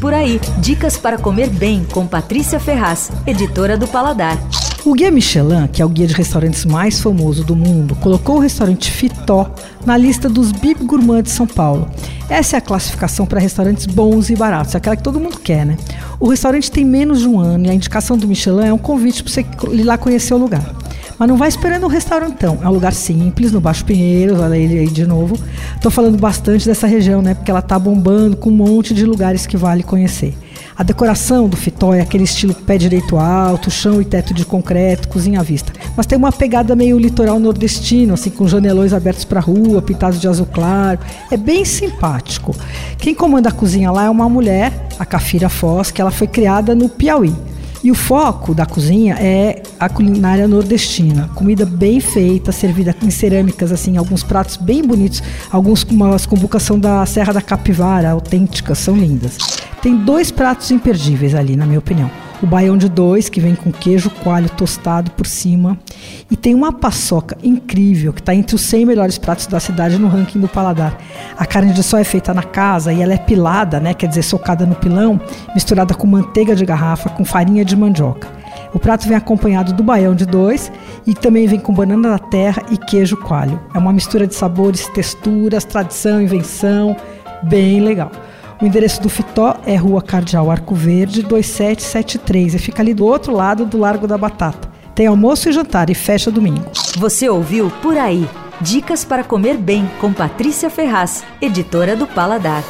Por aí, dicas para comer bem com Patrícia Ferraz, editora do Paladar. O Guia Michelin, que é o guia de restaurantes mais famoso do mundo, colocou o restaurante Fitó na lista dos Bib Gourmand de São Paulo. Essa é a classificação para restaurantes bons e baratos, aquela que todo mundo quer, né? O restaurante tem menos de um ano e a indicação do Michelin é um convite para você ir lá conhecer o lugar. Mas não vai esperando um restaurantão. É um lugar simples, no Baixo Pinheiros, olha ele aí de novo. Estou falando bastante dessa região, né? Porque ela tá bombando com um monte de lugares que vale conhecer. A decoração do Fitó é aquele estilo pé direito alto, chão e teto de concreto, cozinha à vista. Mas tem uma pegada meio litoral nordestino, assim, com janelões abertos para a rua, pintados de azul claro. É bem simpático. Quem comanda a cozinha lá é uma mulher, a Cafira Foz, que ela foi criada no Piauí. E o foco da cozinha é a culinária nordestina. Comida bem feita, servida em cerâmicas, assim, alguns pratos bem bonitos, alguns com uma convocação da Serra da Capivara, autênticas, são lindas. Tem dois pratos imperdíveis ali, na minha opinião. O baião de dois, que vem com queijo coalho tostado por cima. E tem uma paçoca incrível, que está entre os 100 melhores pratos da cidade no ranking do paladar. A carne de sol é feita na casa e ela é pilada, né, quer dizer, socada no pilão, misturada com manteiga de garrafa, com farinha de mandioca. O prato vem acompanhado do baião de dois e também vem com banana da terra e queijo coalho. É uma mistura de sabores, texturas, tradição, invenção, bem legal. O endereço do Fitó é Rua Cardeal Arco Verde, 2773, e fica ali do outro lado do Largo da Batata. Tem almoço e jantar e fecha domingo. Você ouviu Por Aí. Dicas para comer bem com Patrícia Ferraz, editora do Paladar.